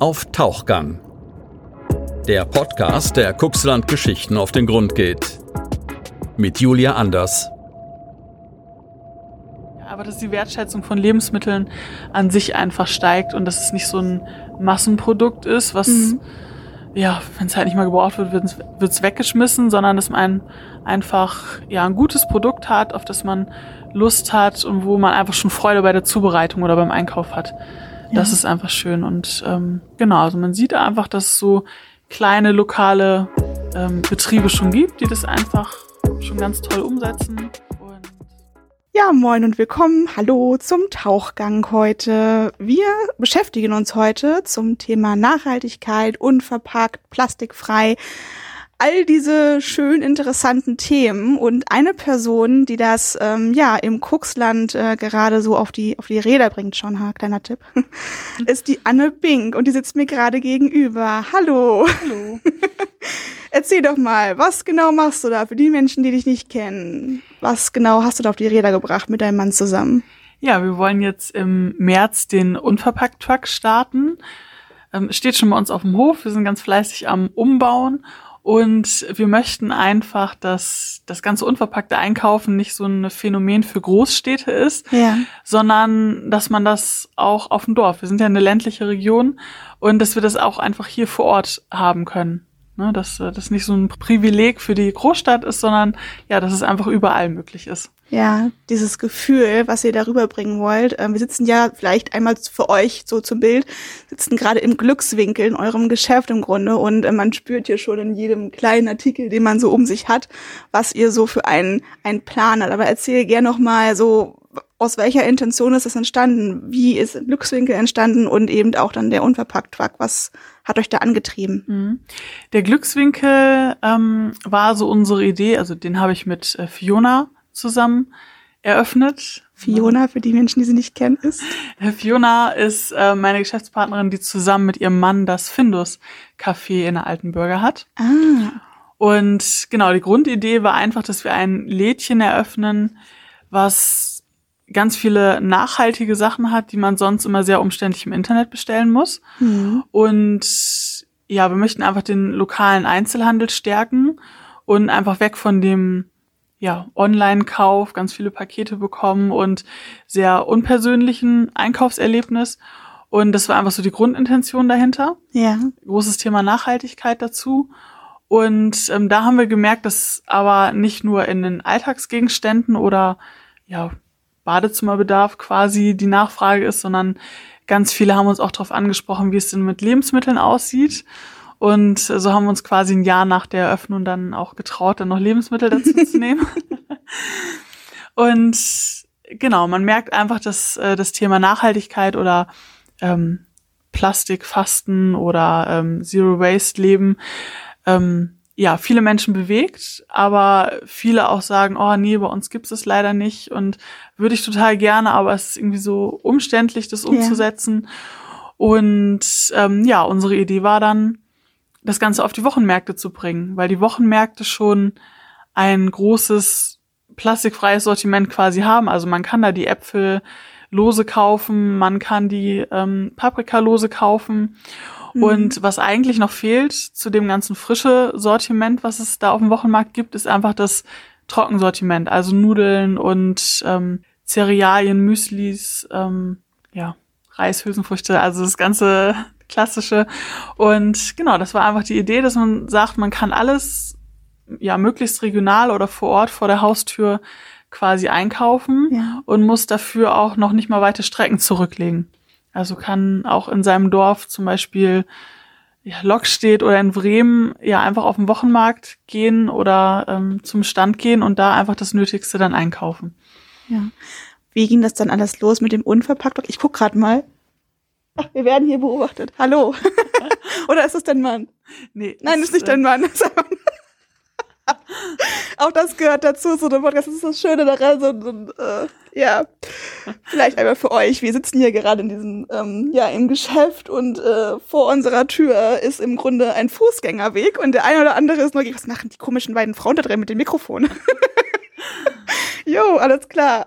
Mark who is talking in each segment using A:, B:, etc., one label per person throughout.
A: Auf Tauchgang. Der Podcast, der Kuxland Geschichten auf den Grund geht. Mit Julia Anders.
B: Aber dass die Wertschätzung von Lebensmitteln an sich einfach steigt und dass es nicht so ein Massenprodukt ist, was, mhm. ja, wenn es halt nicht mal gebraucht wird, wird es weggeschmissen, sondern dass man einfach ja ein gutes Produkt hat, auf das man Lust hat und wo man einfach schon Freude bei der Zubereitung oder beim Einkauf hat. Das ist einfach schön. Und ähm, genau, also man sieht einfach, dass es so kleine lokale ähm, Betriebe schon gibt, die das einfach schon ganz toll umsetzen.
C: Ja, moin und willkommen. Hallo zum Tauchgang heute. Wir beschäftigen uns heute zum Thema Nachhaltigkeit, unverpackt, plastikfrei all diese schön interessanten Themen und eine Person, die das ähm, ja im Kuxland äh, gerade so auf die auf die Räder bringt, schon ha, kleiner Tipp, ist die Anne Bink und die sitzt mir gerade gegenüber. Hallo. Hallo. Erzähl doch mal, was genau machst du da für die Menschen, die dich nicht kennen? Was genau hast du da auf die Räder gebracht mit deinem Mann zusammen?
B: Ja, wir wollen jetzt im März den Unverpackt-Truck starten. Ähm, steht schon bei uns auf dem Hof. Wir sind ganz fleißig am Umbauen und wir möchten einfach, dass das ganze unverpackte Einkaufen nicht so ein Phänomen für Großstädte ist, ja. sondern dass man das auch auf dem Dorf, wir sind ja eine ländliche Region, und dass wir das auch einfach hier vor Ort haben können. Ne, dass das nicht so ein Privileg für die Großstadt ist, sondern ja, dass es einfach überall möglich ist.
C: Ja, dieses Gefühl, was ihr darüber bringen wollt. Ähm, wir sitzen ja vielleicht einmal für euch so zum Bild, sitzen gerade im Glückswinkel in eurem Geschäft im Grunde und äh, man spürt hier schon in jedem kleinen Artikel, den man so um sich hat, was ihr so für einen, einen Plan hat. Aber erzähl gerne noch mal so, aus welcher Intention ist das entstanden? Wie ist Glückswinkel entstanden und eben auch dann der Unverpackt-Truck? Was hat euch da angetrieben? Mhm.
B: Der Glückswinkel ähm, war so unsere Idee, also den habe ich mit äh, Fiona zusammen eröffnet.
C: Fiona, für die Menschen, die sie nicht kennen, ist?
B: Fiona ist äh, meine Geschäftspartnerin, die zusammen mit ihrem Mann das Findus Café in der Altenbürger hat. Ah. Und genau, die Grundidee war einfach, dass wir ein Lädchen eröffnen, was ganz viele nachhaltige Sachen hat, die man sonst immer sehr umständlich im Internet bestellen muss. Mhm. Und ja, wir möchten einfach den lokalen Einzelhandel stärken und einfach weg von dem ja, Online-Kauf, ganz viele Pakete bekommen und sehr unpersönlichen Einkaufserlebnis. Und das war einfach so die Grundintention dahinter. Ja. Großes Thema Nachhaltigkeit dazu. Und ähm, da haben wir gemerkt, dass aber nicht nur in den Alltagsgegenständen oder ja, Badezimmerbedarf quasi die Nachfrage ist, sondern ganz viele haben uns auch darauf angesprochen, wie es denn mit Lebensmitteln aussieht. Und so haben wir uns quasi ein Jahr nach der Eröffnung dann auch getraut, dann noch Lebensmittel dazu zu nehmen. Und genau, man merkt einfach, dass äh, das Thema Nachhaltigkeit oder ähm, Plastikfasten oder ähm, Zero Waste Leben ähm, ja viele Menschen bewegt, aber viele auch sagen, oh nee, bei uns gibt es leider nicht und würde ich total gerne, aber es ist irgendwie so umständlich, das umzusetzen. Ja. Und ähm, ja, unsere Idee war dann, das Ganze auf die Wochenmärkte zu bringen, weil die Wochenmärkte schon ein großes plastikfreies Sortiment quasi haben. Also man kann da die Äpfel lose kaufen, man kann die ähm, Paprika lose kaufen. Mhm. Und was eigentlich noch fehlt zu dem ganzen frische Sortiment, was es da auf dem Wochenmarkt gibt, ist einfach das Trockensortiment, also Nudeln und ähm, Cerealien, Müslis, ähm, ja, Reis, Hülsenfrüchte, also das ganze klassische. Und genau, das war einfach die Idee, dass man sagt, man kann alles ja möglichst regional oder vor Ort vor der Haustür quasi einkaufen ja. und muss dafür auch noch nicht mal weite Strecken zurücklegen. Also kann auch in seinem Dorf zum Beispiel ja, Lokstedt oder in Bremen ja einfach auf den Wochenmarkt gehen oder ähm, zum Stand gehen und da einfach das Nötigste dann einkaufen.
C: Ja. Wie ging das dann alles los mit dem Unverpackt? Ich guck gerade mal. Ach, wir werden hier beobachtet. Hallo. Oder ist es dein Mann? Nee. Nein, ist, ist nicht äh, dein Mann. Auch das gehört dazu, so ein Podcast. Das ist das Schöne daran, so, so äh, ja, vielleicht einmal für euch. Wir sitzen hier gerade in diesem, ähm, ja, im Geschäft und äh, vor unserer Tür ist im Grunde ein Fußgängerweg und der eine oder andere ist neugierig, was machen die komischen beiden Frauen da drin mit dem Mikrofon? jo, alles klar.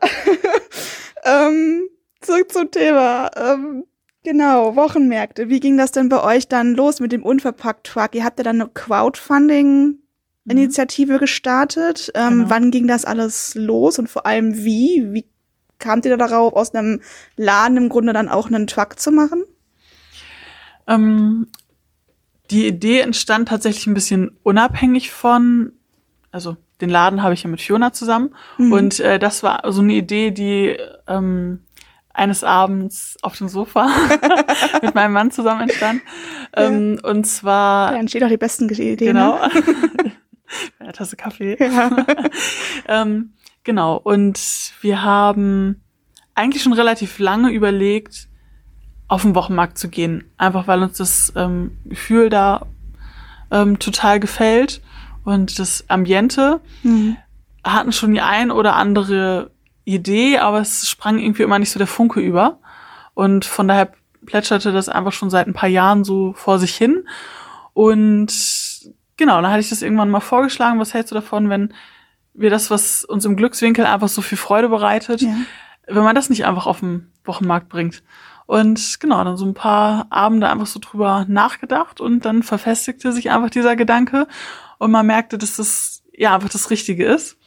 C: ähm, zurück zum Thema. Ähm, Genau, Wochenmärkte. Wie ging das denn bei euch dann los mit dem Unverpackt-Truck? Ihr habt ja dann eine Crowdfunding-Initiative gestartet. Ähm,
B: Genau.
C: Wann ging das alles los und vor allem wie? Wie kamt ihr da darauf, aus einem Laden im Grunde dann auch einen Truck zu machen?
B: Ähm, die Idee entstand tatsächlich ein bisschen unabhängig von, also den Laden habe ich ja mit Fiona zusammen
C: Mhm.
B: und äh, das war so eine Idee, die ähm, eines Abends auf dem Sofa mit meinem Mann zusammen entstand. Ähm, und zwar
C: Da entstehen auch die besten Ideen.
B: genau
C: Ne?
B: eine Tasse Kaffee.
C: Ja.
B: ähm, genau. Und wir haben eigentlich schon relativ lange überlegt, auf den Wochenmarkt zu gehen. Einfach weil uns das ähm, Gefühl da ähm, total gefällt und das Ambiente.
C: Mhm.
B: Hatten schon die ein oder andere Idee, aber es sprang irgendwie immer nicht so der Funke über. Und von daher plätscherte das einfach schon seit ein paar Jahren so vor sich hin. Und genau, dann hatte ich das irgendwann mal vorgeschlagen. Was hältst du davon, wenn wir das, was uns im Glückswinkel einfach so viel Freude bereitet,
C: Ja.
B: wenn man das nicht einfach auf den Wochenmarkt bringt? Und genau, dann so ein paar Abende einfach so drüber nachgedacht und dann verfestigte sich einfach dieser Gedanke und man merkte, dass das ja einfach das Richtige ist.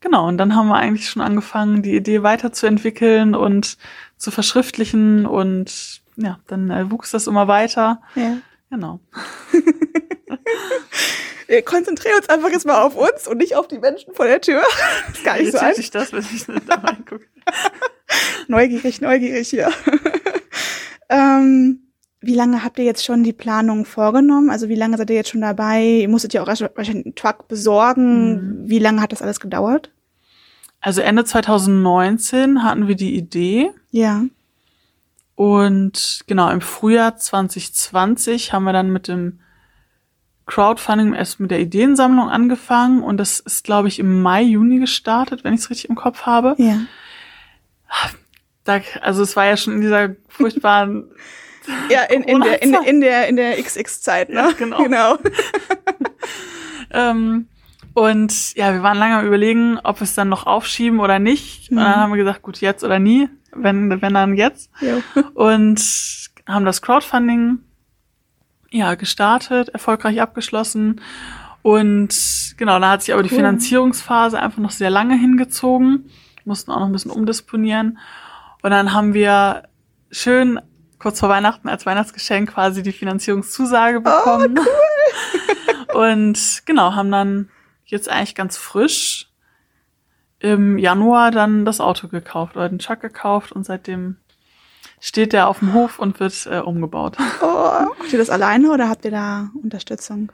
B: Genau, und dann haben wir eigentlich schon angefangen, die Idee weiterzuentwickeln und zu verschriftlichen und ja, dann äh, wuchs das immer weiter.
C: ja.
B: Genau.
C: Wir konzentrieren uns einfach jetzt mal auf uns und nicht auf die Menschen vor der Tür. Das ist gar nicht so
B: Irritiert
C: einfach.
B: sich das, wenn ich da reingucke.
C: Neugierig, neugierig hier. ähm, wie lange habt ihr jetzt schon die Planung vorgenommen? Also wie lange seid ihr jetzt schon dabei? Ihr musstet ja auch erst wahrscheinlich einen Truck besorgen. Wie lange hat das alles gedauert?
B: Also Ende 2019 hatten wir die Idee
C: Ja.
B: und genau im Frühjahr 2020 haben wir dann mit dem Crowdfunding erst mit der Ideensammlung angefangen und das ist, glaube ich, im Mai, Juni gestartet, wenn ich es richtig im Kopf habe.
C: Ja.
B: Da, also es war ja schon in dieser furchtbaren
C: Ja, in, in, der, in, in der, in der XX-Zeit, ne?
B: Ja, genau.
C: genau.
B: Ähm, und ja, wir waren lange am überlegen, ob wir es dann noch aufschieben oder nicht. Und
C: Mhm.
B: dann haben wir gesagt, gut, jetzt oder nie. Wenn, wenn dann jetzt.
C: Jo.
B: Und haben das Crowdfunding ja gestartet, erfolgreich abgeschlossen. Und genau, da hat sich aber die
C: Cool.
B: Finanzierungsphase einfach noch sehr lange hingezogen. Mussten auch noch ein bisschen umdisponieren. Und dann haben wir schön kurz vor Weihnachten als Weihnachtsgeschenk quasi die Finanzierungszusage bekommen. Und genau, haben dann jetzt eigentlich ganz frisch im Januar dann das Auto gekauft oder den Truck gekauft und seitdem steht der auf dem Hof und wird äh, umgebaut.
C: Oh, macht ihr das alleine oder habt ihr da Unterstützung?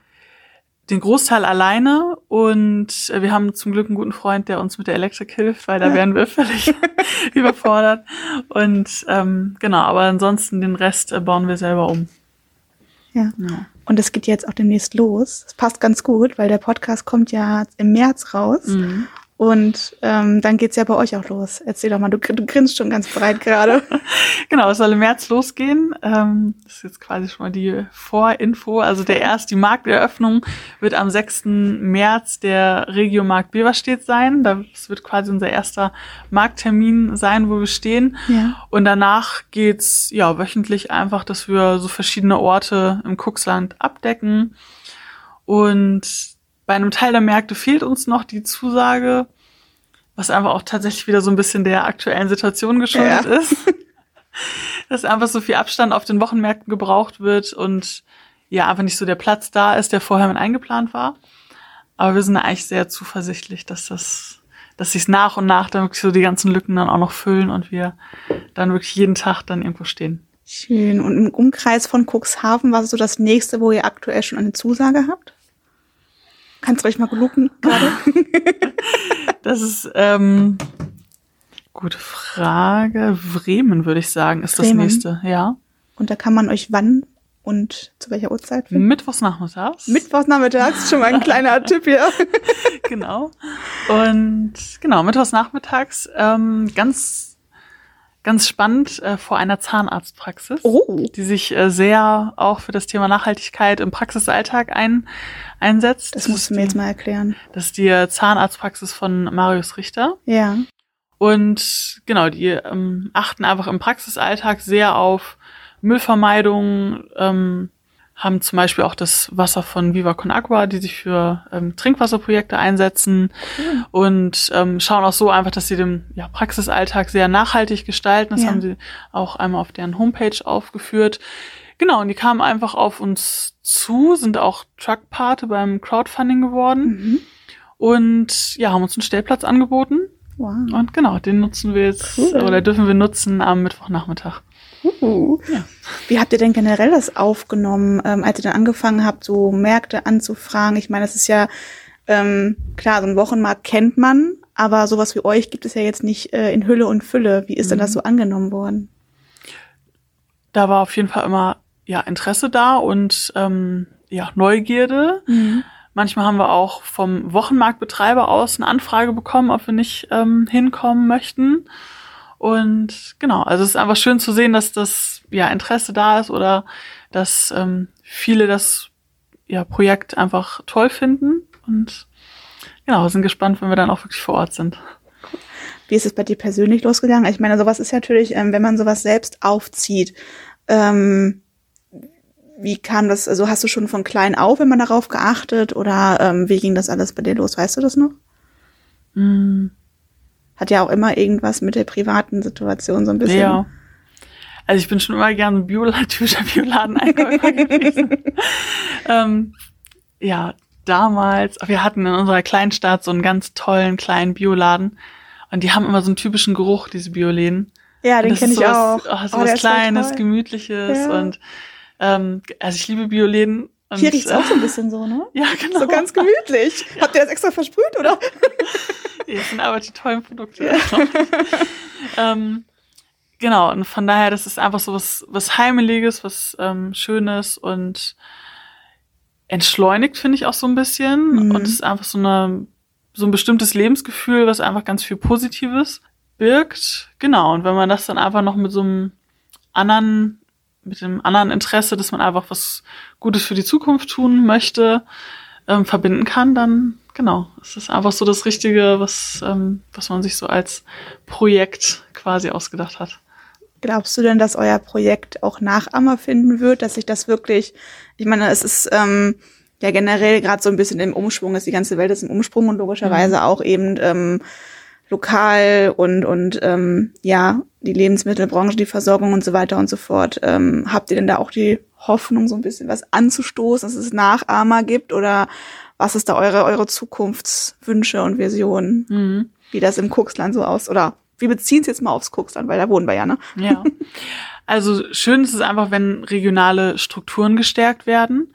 B: Den Großteil alleine und äh, wir haben zum Glück einen guten Freund, der uns mit der Elektrik hilft, weil da wären wir völlig überfordert. Und ähm, genau, aber ansonsten den Rest äh, bauen wir selber um.
C: Ja.
B: Ja.
C: Und es geht jetzt auch demnächst los. Das passt ganz gut, weil der Podcast kommt ja im März raus.
B: Mhm.
C: Und ähm, dann geht's ja bei euch auch los. Erzähl doch mal, du, du grinst schon ganz breit gerade.
B: Genau, es soll im März losgehen. Ähm, das ist jetzt quasi schon mal die Vorinfo. Also der erst die Markteröffnung wird am 6. März der Regiomarkt Beverstedt sein. Das wird quasi unser erster Markttermin sein, wo wir stehen.
C: Ja.
B: Und danach geht's ja wöchentlich einfach, dass wir so verschiedene Orte im Kuxland abdecken. Und bei einem Teil der Märkte fehlt uns noch die Zusage, was einfach auch tatsächlich wieder so ein bisschen der aktuellen Situation geschuldet
C: Ja.
B: ist. Dass einfach so viel Abstand auf den Wochenmärkten gebraucht wird und ja, einfach nicht so der Platz da ist, der vorher mit eingeplant war. Aber wir sind eigentlich sehr zuversichtlich, dass das, dass sich nach und nach dann wirklich so die ganzen Lücken dann auch noch füllen und wir dann wirklich jeden Tag dann irgendwo stehen.
C: Schön. Und im Umkreis von Cuxhaven, was ist so das nächste, wo ihr aktuell schon eine Zusage habt? Kannst du euch mal lupen gerade?
B: Das ist ähm, gute Frage. Bremen würde ich sagen, ist
C: Bremen?
B: das nächste. Ja,
C: Und da kann man euch wann und zu welcher Uhrzeit finden?
B: mittwochs nachmittags.
C: Mittwochs nachmittags, schon mal ein kleiner Tipp hier.
B: genau. Und genau mittwochs nachmittags ähm, ganz ganz spannend äh, vor einer Zahnarztpraxis.
C: Oh.
B: die sich äh, sehr auch für das Thema Nachhaltigkeit im Praxisalltag ein, einsetzt.
C: Das musst du mir jetzt mal erklären.
B: Das ist die äh, Zahnarztpraxis von Marius Richter.
C: Ja.
B: Und genau, die ähm, achten einfach im Praxisalltag sehr auf Müllvermeidung, ähm, haben zum Beispiel auch das Wasser von Viva Con Agua, die sich für ähm, Trinkwasserprojekte einsetzen mhm. und ähm, schauen auch so einfach, dass sie den ja, Praxisalltag sehr nachhaltig gestalten. Das ja. haben sie auch einmal auf deren Homepage aufgeführt. Genau, und die kamen einfach auf uns zu, sind auch Truckpate beim Crowdfunding geworden mhm. und ja, haben uns einen Stellplatz angeboten. Wow. Und genau, den nutzen wir jetzt cool. oder dürfen wir nutzen am Mittwochnachmittag.
C: Uh. Ja. Wie habt ihr denn generell das aufgenommen, ähm, als ihr dann angefangen habt, so Märkte anzufragen? Ich meine, das ist ja ähm, klar, so ein Wochenmarkt kennt man, aber sowas wie euch gibt es ja jetzt nicht äh, in Hülle und Fülle. Wie ist mhm. denn das mhm. so angenommen worden?
B: Da war auf jeden Fall immer ja Interesse da und ähm, ja Neugierde. Mhm. Manchmal haben wir auch vom Wochenmarktbetreiber aus eine Anfrage bekommen, ob wir nicht ähm, hinkommen möchten. Und genau, also es ist einfach schön zu sehen, dass das ja Interesse da ist oder dass ähm, viele das ja, Projekt einfach toll finden und genau, sind gespannt, wenn wir dann auch wirklich vor Ort sind.
C: Wie ist es bei dir persönlich losgegangen? Ich meine, sowas ist natürlich, ähm, wenn man sowas selbst aufzieht, ähm, wie kam das, also hast du schon von klein auf immer darauf geachtet oder ähm, wie ging das alles bei dir los? Weißt du das noch? Mm hat ja auch immer irgendwas mit der privaten Situation so ein bisschen. Ja.
B: Also ich bin schon immer gerne Bioladen, typischer Bioladen-Einkäufer gewesen. ähm, ja, damals, wir hatten in unserer Kleinstadt so einen ganz tollen kleinen Bioladen und die haben immer so einen typischen Geruch, diese Bioläden.
C: Ja, den kenne ich auch.
B: Oh, so oh, was Kleines, Gemütliches ja. und ähm, also ich liebe Bioläden
C: und, Hier riecht's auch so ein bisschen so, ne?
B: Ja, genau.
C: So ganz gemütlich. Ja. Habt ihr das extra versprüht, oder?
B: das sind aber die tollen Produkte. Ja. ähm, genau, und von daher, das ist einfach so was, was Heimeliges, was ähm, Schönes und entschleunigt, finde ich auch so ein bisschen. Mhm. Und es ist einfach so eine, so ein bestimmtes Lebensgefühl, was einfach ganz viel Positives birgt. Genau, und wenn man das dann einfach noch mit so einem anderen mit dem anderen Interesse, dass man einfach was Gutes für die Zukunft tun möchte, ähm, verbinden kann, dann genau, es ist einfach so das Richtige, was, ähm, was man sich so als Projekt quasi ausgedacht hat.
C: Glaubst du denn, dass euer Projekt auch Nachahmer finden wird, dass sich das wirklich, ich meine, es ist ähm, ja generell gerade so ein bisschen im Umschwung, ist die ganze Welt ist im Umschwung und logischerweise mhm. auch eben ähm, lokal und und ähm, ja die Lebensmittelbranche, die Versorgung und so weiter und so fort. Ähm, habt ihr denn da auch die Hoffnung, so ein bisschen was anzustoßen, dass es Nachahmer gibt oder was ist da eure eure Zukunftswünsche und Visionen, mhm. wie das im Kuxland so aus oder wir beziehen es jetzt mal aufs Kuxland, weil da wohnen wir ja, ne?
B: Ja. Also schön ist es einfach, wenn regionale Strukturen gestärkt werden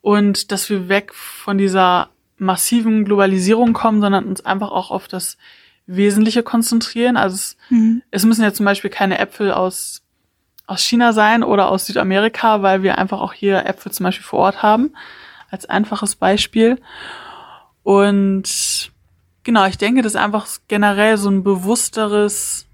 B: und dass wir weg von dieser massiven Globalisierung kommen, sondern uns einfach auch auf das Wesentliche konzentrieren. Also es, mhm. es müssen ja zum Beispiel keine Äpfel aus, aus China sein oder aus Südamerika, weil wir einfach auch hier Äpfel zum Beispiel vor Ort haben, als einfaches Beispiel. Und genau, ich denke, dass einfach generell so ein bewussteres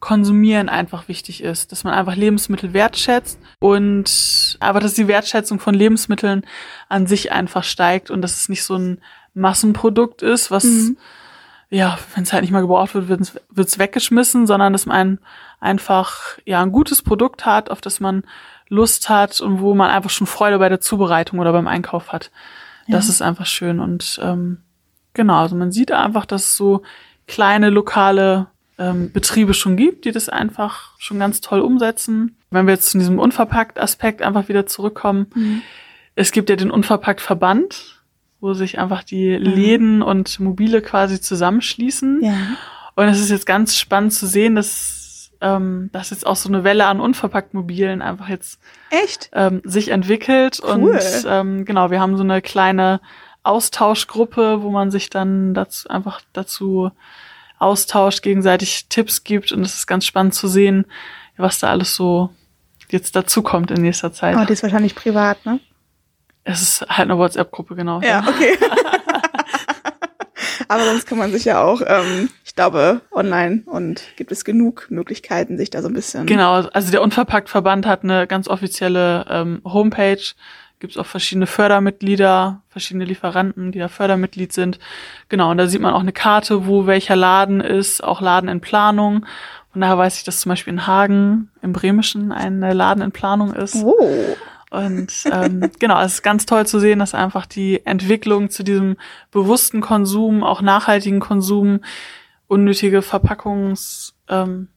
B: Konsumieren einfach wichtig ist, dass man einfach Lebensmittel wertschätzt und aber dass die Wertschätzung von Lebensmitteln an sich einfach steigt und dass es nicht so ein Massenprodukt ist, was mhm ja, wenn es halt nicht mal gebraucht wird, wird es weggeschmissen, sondern dass man einfach ja ein gutes Produkt hat, auf das man Lust hat und wo man einfach schon Freude bei der Zubereitung oder beim Einkauf hat. Ja. Das ist einfach schön. Und ähm, genau, also man sieht einfach, dass es so kleine lokale ähm, Betriebe schon gibt, die das einfach schon ganz toll umsetzen. Wenn wir jetzt zu diesem Unverpackt-Aspekt einfach wieder zurückkommen, mhm. es gibt ja den Unverpackt-Verband, wo sich einfach die mhm. Läden und Mobile quasi zusammenschließen. Ja. Und es ist jetzt ganz spannend zu sehen, dass, ähm, dass jetzt auch so eine Welle an unverpackt Mobilen einfach jetzt
C: Echt?
B: Ähm, sich entwickelt. Cool. Und ähm, genau, wir haben so eine kleine Austauschgruppe, wo man sich dann dazu einfach dazu austauscht, gegenseitig Tipps gibt. Und es ist ganz spannend zu sehen, was da alles so jetzt dazu kommt in nächster Zeit.
C: Aber die ist wahrscheinlich privat, ne?
B: Es ist halt eine WhatsApp-Gruppe, genau.
C: Ja, okay. Aber sonst kann man sich ja auch, ähm, ich glaube, online und gibt es genug Möglichkeiten, sich da so ein bisschen.
B: Genau, also der Unverpackt-Verband hat eine ganz offizielle ähm, Homepage. Gibt es auch verschiedene Fördermitglieder, verschiedene Lieferanten, die da Fördermitglied sind. Genau, und da sieht man auch eine Karte, wo welcher Laden ist, auch Laden in Planung, Und daher weiß ich, dass zum Beispiel in Hagen im Bremischen ein Laden in Planung ist.
C: Oh.
B: Und ähm, genau, es ist ganz toll zu sehen, dass einfach die Entwicklung zu diesem bewussten Konsum, auch nachhaltigen Konsum, unnötige Verpackungs, ähm,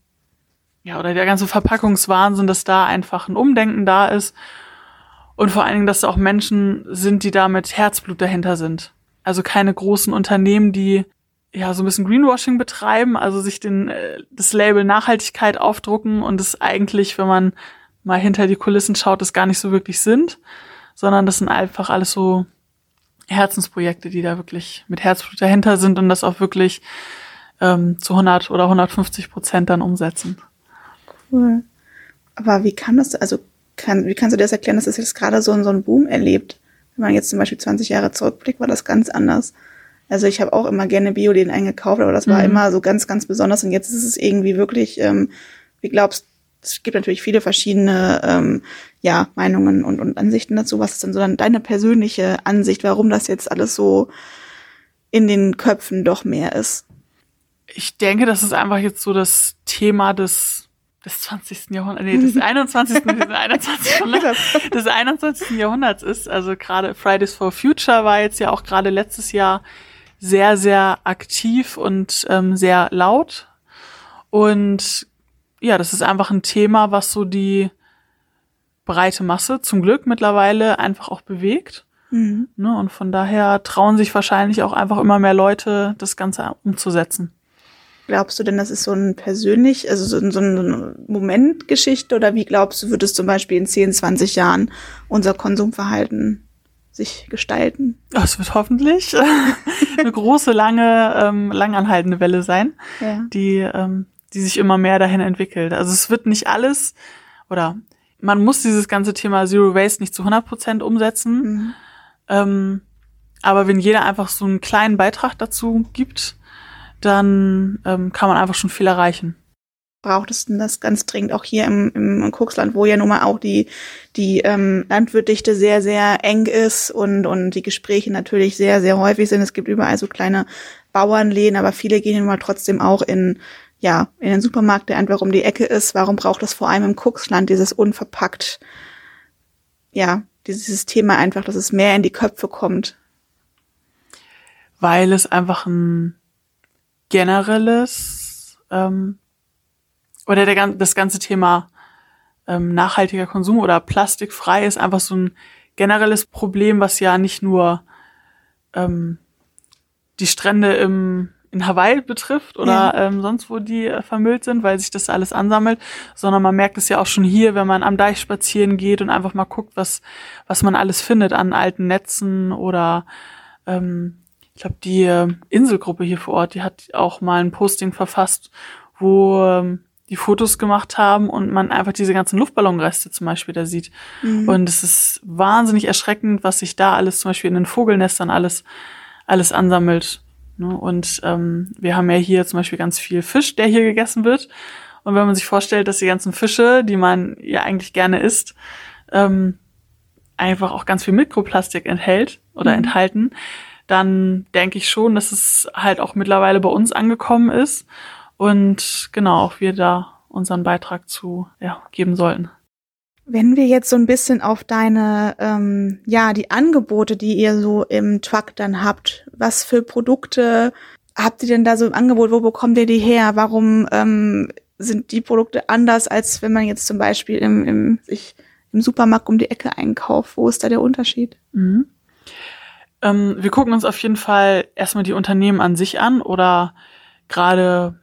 B: ja, oder der ganze Verpackungswahnsinn, dass da einfach ein Umdenken da ist. Und vor allen Dingen, dass da auch Menschen sind, die da mit Herzblut dahinter sind. Also keine großen Unternehmen, die ja so ein bisschen Greenwashing betreiben, also sich den, äh, das Label Nachhaltigkeit aufdrucken und es eigentlich, wenn man mal hinter die Kulissen schaut, das gar nicht so wirklich sind, sondern das sind einfach alles so Herzensprojekte, die da wirklich mit Herzblut dahinter sind und das auch wirklich ähm, zu 100 oder 150 Prozent dann umsetzen.
C: Cool. Aber wie kann das, also kann, wie kannst du dir das erklären, dass das jetzt gerade so, so einen Boom erlebt? Wenn man jetzt zum Beispiel 20 Jahre zurückblickt, war das ganz anders. Also ich habe auch immer gerne Bioläden eingekauft, aber das war mhm. immer so ganz, ganz besonders. Und jetzt ist es irgendwie wirklich, ähm, wie glaubst es gibt natürlich viele verschiedene ähm, ja, Meinungen und, und Ansichten dazu. Was ist denn so dann deine persönliche Ansicht, warum das jetzt alles so in den Köpfen doch mehr ist?
B: Ich denke, das ist einfach jetzt so das Thema des des 20. Jahrhunderts, nee, des 21. des 21. Jahrhunderts, des 21. Jahrhunderts ist. Also gerade Fridays for Future war jetzt ja auch gerade letztes Jahr sehr, sehr aktiv und ähm, sehr laut. Und ja, das ist einfach ein Thema, was so die breite Masse zum Glück mittlerweile einfach auch bewegt. Mhm. Ne, und von daher trauen sich wahrscheinlich auch einfach immer mehr Leute, das Ganze umzusetzen.
C: Glaubst du denn, das ist so ein persönlich, also so, so eine Momentgeschichte oder wie glaubst du, wird es zum Beispiel in 10, 20 Jahren unser Konsumverhalten sich gestalten?
B: Es wird hoffentlich eine große, lange, ähm, langanhaltende Welle sein, ja. die, ähm, die sich immer mehr dahin entwickelt. Also es wird nicht alles oder man muss dieses ganze Thema Zero Waste nicht zu 100 Prozent umsetzen. Mhm. Ähm, aber wenn jeder einfach so einen kleinen Beitrag dazu gibt, dann ähm, kann man einfach schon viel erreichen.
C: Braucht es denn das ganz dringend auch hier im, im Kuxland, wo ja nun mal auch die, die ähm, Landwirtdichte sehr, sehr eng ist und, und die Gespräche natürlich sehr, sehr häufig sind. Es gibt überall so kleine Bauernläden, aber viele gehen nun mal trotzdem auch in, ja, in den Supermarkt, der einfach um die Ecke ist. Warum braucht es vor allem im Kuxland dieses unverpackt, ja, dieses Thema einfach, dass es mehr in die Köpfe kommt?
B: Weil es einfach ein generelles ähm, oder der, das ganze Thema ähm, nachhaltiger Konsum oder plastikfrei ist einfach so ein generelles Problem, was ja nicht nur ähm, die Strände im, in Hawaii betrifft oder ja. ähm, sonst wo die äh, vermüllt sind, weil sich das alles ansammelt, sondern man merkt es ja auch schon hier, wenn man am Deich spazieren geht und einfach mal guckt, was, was man alles findet an alten Netzen oder ähm, ich glaube, die äh, Inselgruppe hier vor Ort, die hat auch mal ein Posting verfasst, wo ähm, die Fotos gemacht haben und man einfach diese ganzen Luftballonreste zum Beispiel da sieht. Mhm. Und es ist wahnsinnig erschreckend, was sich da alles zum Beispiel in den Vogelnestern alles, alles ansammelt. Ne? Und ähm, wir haben ja hier zum Beispiel ganz viel Fisch, der hier gegessen wird. Und wenn man sich vorstellt, dass die ganzen Fische, die man ja eigentlich gerne isst, ähm, einfach auch ganz viel Mikroplastik enthält oder mhm. enthalten, dann denke ich schon, dass es halt auch mittlerweile bei uns angekommen ist und genau auch wir da unseren Beitrag zu ja, geben sollten.
C: Wenn wir jetzt so ein bisschen auf deine, ähm, ja, die Angebote, die ihr so im Truck dann habt, was für Produkte habt ihr denn da so im Angebot? Wo bekommt ihr die her? Warum ähm, sind die Produkte anders, als wenn man jetzt zum Beispiel im, im, sich im Supermarkt um die Ecke einkauft? Wo ist da der Unterschied? Mhm.
B: Ähm, wir gucken uns auf jeden Fall erstmal die Unternehmen an sich an oder gerade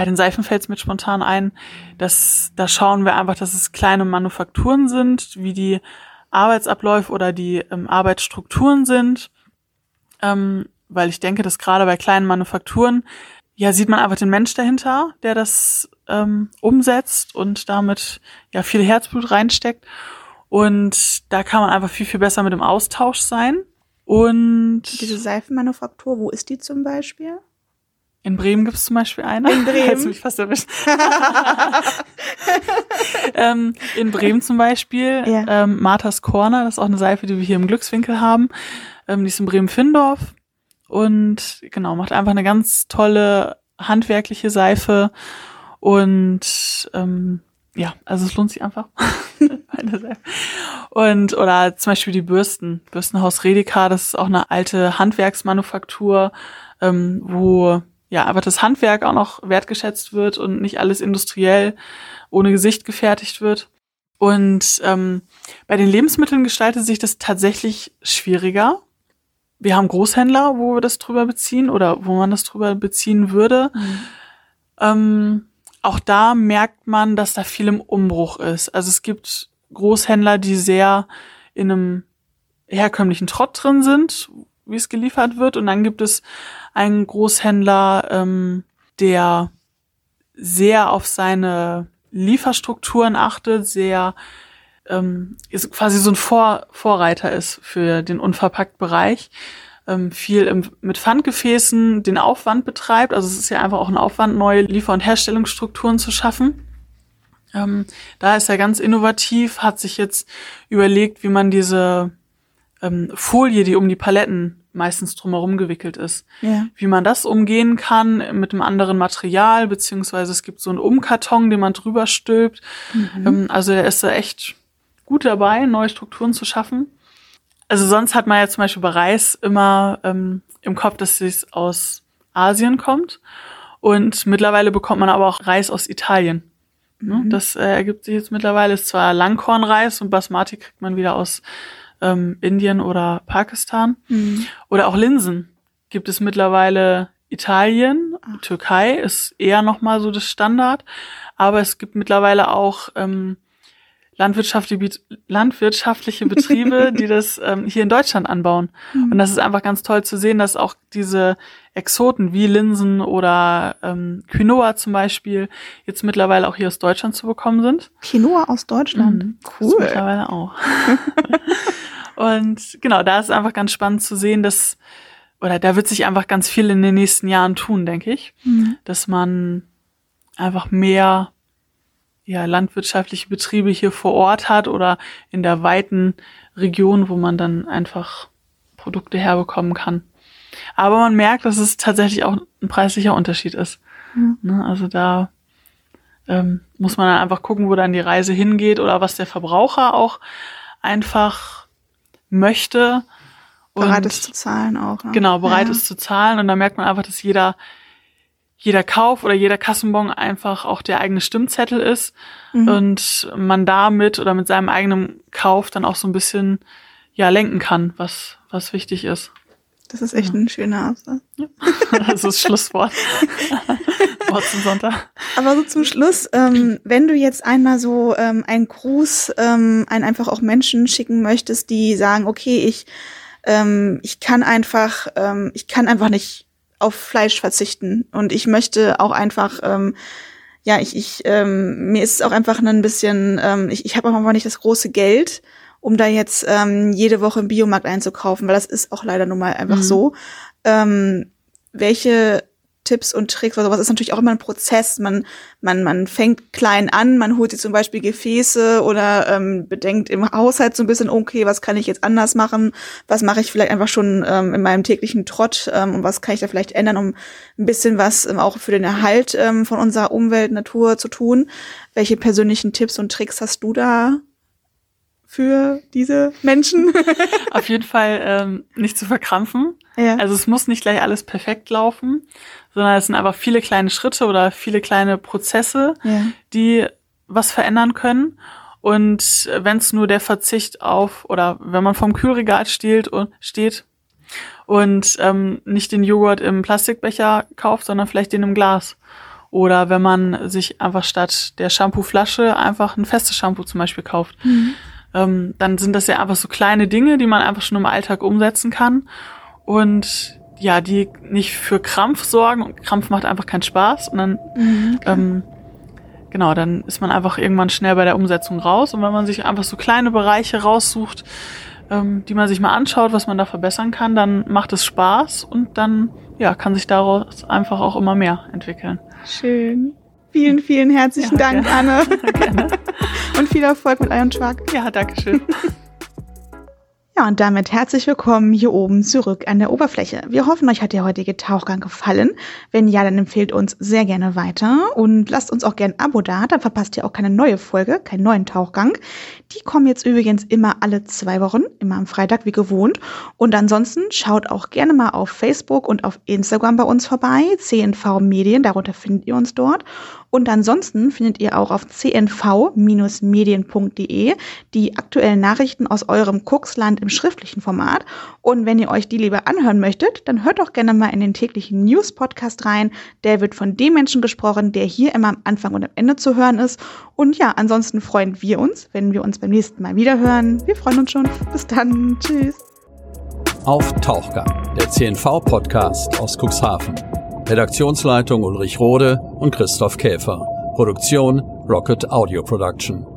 B: bei den Seifen fällt es mit spontan ein, dass da schauen wir einfach, dass es kleine Manufakturen sind, wie die Arbeitsabläufe oder die ähm, Arbeitsstrukturen sind. Ähm, weil ich denke, dass gerade bei kleinen Manufakturen, ja, sieht man einfach den Mensch dahinter, der das ähm, umsetzt und damit ja viel Herzblut reinsteckt. Und da kann man einfach viel, viel besser mit dem Austausch sein. Und
C: diese Seifenmanufaktur, wo ist die zum Beispiel?
B: In Bremen gibt es zum Beispiel eine.
C: In Bremen.
B: Hast mich fast erwischt. ähm, in Bremen zum Beispiel, ja. ähm, Marthas Corner, das ist auch eine Seife, die wir hier im Glückswinkel haben. Ähm, die ist in Bremen-Findorf und genau, macht einfach eine ganz tolle handwerkliche Seife. Und ähm, ja, also es lohnt sich einfach. und oder zum Beispiel die Bürsten. Bürstenhaus Redeka, das ist auch eine alte Handwerksmanufaktur, ähm, wo ja aber das Handwerk auch noch wertgeschätzt wird und nicht alles industriell ohne Gesicht gefertigt wird. Und ähm, bei den Lebensmitteln gestaltet sich das tatsächlich schwieriger. Wir haben Großhändler, wo wir das drüber beziehen oder wo man das drüber beziehen würde. Mhm. Ähm, auch da merkt man, dass da viel im Umbruch ist. Also es gibt Großhändler, die sehr in einem herkömmlichen Trott drin sind, wie es geliefert wird. Und dann gibt es einen Großhändler, ähm, der sehr auf seine Lieferstrukturen achtet, sehr ähm, ist quasi so ein Vor Vorreiter ist für den Unverpackt-Bereich ähm, viel im, mit Pfandgefäßen den Aufwand betreibt. Also es ist ja einfach auch ein Aufwand, neue Liefer- und Herstellungsstrukturen zu schaffen. Ähm, da ist er ganz innovativ, hat sich jetzt überlegt, wie man diese ähm, Folie, die um die Paletten meistens drumherum gewickelt ist, ja. wie man das umgehen kann mit einem anderen Material, beziehungsweise es gibt so einen Umkarton, den man drüber stülpt. Mhm. Ähm, also er ist da echt gut dabei, neue Strukturen zu schaffen. Also sonst hat man ja zum Beispiel bei Reis immer ähm, im Kopf, dass es aus Asien kommt. Und mittlerweile bekommt man aber auch Reis aus Italien. Ne? Mhm. Das äh, ergibt sich jetzt mittlerweile. Ist zwar Langkornreis und Basmati kriegt man wieder aus ähm, Indien oder Pakistan. Mhm. Oder auch Linsen gibt es mittlerweile Italien, Ach. Türkei ist eher nochmal so das Standard. Aber es gibt mittlerweile auch ähm, landwirtschaftliche, landwirtschaftliche Betriebe, die das ähm, hier in Deutschland anbauen. Mhm. Und das ist einfach ganz toll zu sehen, dass auch diese Exoten wie Linsen oder ähm, Quinoa zum Beispiel jetzt mittlerweile auch hier aus Deutschland zu bekommen sind.
C: Quinoa aus Deutschland? Mhm.
B: Cool. Das mittlerweile auch. Und genau, da ist einfach ganz spannend zu sehen, dass, oder da wird sich einfach ganz viel in den nächsten Jahren tun, denke ich, mhm. dass man einfach mehr ja, landwirtschaftliche Betriebe hier vor Ort hat oder in der weiten Region, wo man dann einfach Produkte herbekommen kann. Aber man merkt, dass es tatsächlich auch ein preislicher Unterschied ist. Mhm. Ne, also da ähm, muss man dann einfach gucken, wo dann die Reise hingeht oder was der Verbraucher auch einfach möchte.
C: Bereit ist zu zahlen auch.
B: Ne? Genau, bereit ja. ist zu zahlen. Und da merkt man einfach, dass jeder jeder Kauf oder jeder Kassenbon einfach auch der eigene Stimmzettel ist mhm. und man damit oder mit seinem eigenen Kauf dann auch so ein bisschen ja lenken kann, was was wichtig ist.
C: Das ist echt ja. ein schöner Absatz. Ja.
B: Das ist Schlusswort. Wort zum Sonntag.
C: Aber so zum Schluss, ähm, wenn du jetzt einmal so ähm, einen Gruß ähm, ein einfach auch Menschen schicken möchtest, die sagen, okay, ich ähm, ich kann einfach ähm, ich kann einfach nicht auf Fleisch verzichten. Und ich möchte auch einfach, ähm, ja, ich, ich ähm, mir ist es auch einfach ein bisschen, ähm, ich, ich habe auch einfach nicht das große Geld, um da jetzt ähm, jede Woche im Biomarkt einzukaufen, weil das ist auch leider nun mal einfach mhm. so. Ähm, welche Tipps und Tricks oder sowas ist natürlich auch immer ein Prozess. Man, man, man fängt klein an, man holt sich zum Beispiel Gefäße oder ähm, bedenkt im Haushalt so ein bisschen, okay, was kann ich jetzt anders machen? Was mache ich vielleicht einfach schon ähm, in meinem täglichen Trott ähm, und was kann ich da vielleicht ändern, um ein bisschen was ähm, auch für den Erhalt ähm, von unserer Umwelt, Natur zu tun? Welche persönlichen Tipps und Tricks hast du da für diese Menschen?
B: Auf jeden Fall ähm, nicht zu verkrampfen. Ja. Also es muss nicht gleich alles perfekt laufen, sondern es sind einfach viele kleine Schritte oder viele kleine Prozesse, ja. die was verändern können. Und wenn es nur der Verzicht auf oder wenn man vom Kühlregal steht und steht und ähm, nicht den Joghurt im Plastikbecher kauft, sondern vielleicht den im Glas. Oder wenn man sich einfach statt der Shampooflasche einfach ein festes Shampoo zum Beispiel kauft. Mhm ähm, dann sind das ja einfach so kleine Dinge, die man einfach schon im Alltag umsetzen kann und ja, die nicht für Krampf sorgen und Krampf macht einfach keinen Spaß und dann mhm, okay. ähm, genau, dann ist man einfach irgendwann schnell bei der Umsetzung raus und wenn man sich einfach so kleine Bereiche raussucht, ähm, die man sich mal anschaut, was man da verbessern kann, dann macht es Spaß und dann ja, kann sich daraus einfach auch immer mehr entwickeln.
C: Schön. Vielen, vielen herzlichen ja, Dank, gerne. Anne. Gerne. Und viel Erfolg mit Iron Truck.
B: Ja, danke schön.
C: Ja, und damit herzlich willkommen hier oben zurück an der Oberfläche. Wir hoffen, euch hat der heutige Tauchgang gefallen. Wenn ja, dann empfehlt uns sehr gerne weiter und lasst uns auch gerne ein Abo da, dann verpasst ihr auch keine neue Folge, keinen neuen Tauchgang. Die kommen jetzt übrigens immer alle zwei Wochen, immer am Freitag wie gewohnt. Und ansonsten schaut auch gerne mal auf Facebook und auf Instagram bei uns vorbei, CNV Medien, darunter findet ihr uns dort. Und ansonsten findet ihr auch auf cnv-medien.de die aktuellen Nachrichten aus eurem Kuxland im schriftlichen Format. Und wenn ihr euch die lieber anhören möchtet, dann hört doch gerne mal in den täglichen News-Podcast rein. Der wird von dem Menschen gesprochen, der hier immer am Anfang und am Ende zu hören ist. Und ja, ansonsten freuen wir uns, wenn wir uns beim nächsten Mal wieder hören. Wir freuen uns schon. Bis dann. Tschüss.
A: Auf Tauchgang, der CNV-Podcast aus Cuxhaven. Redaktionsleitung Ulrich Rode und Christoph Käfer. Produktion Rocket Audio Production.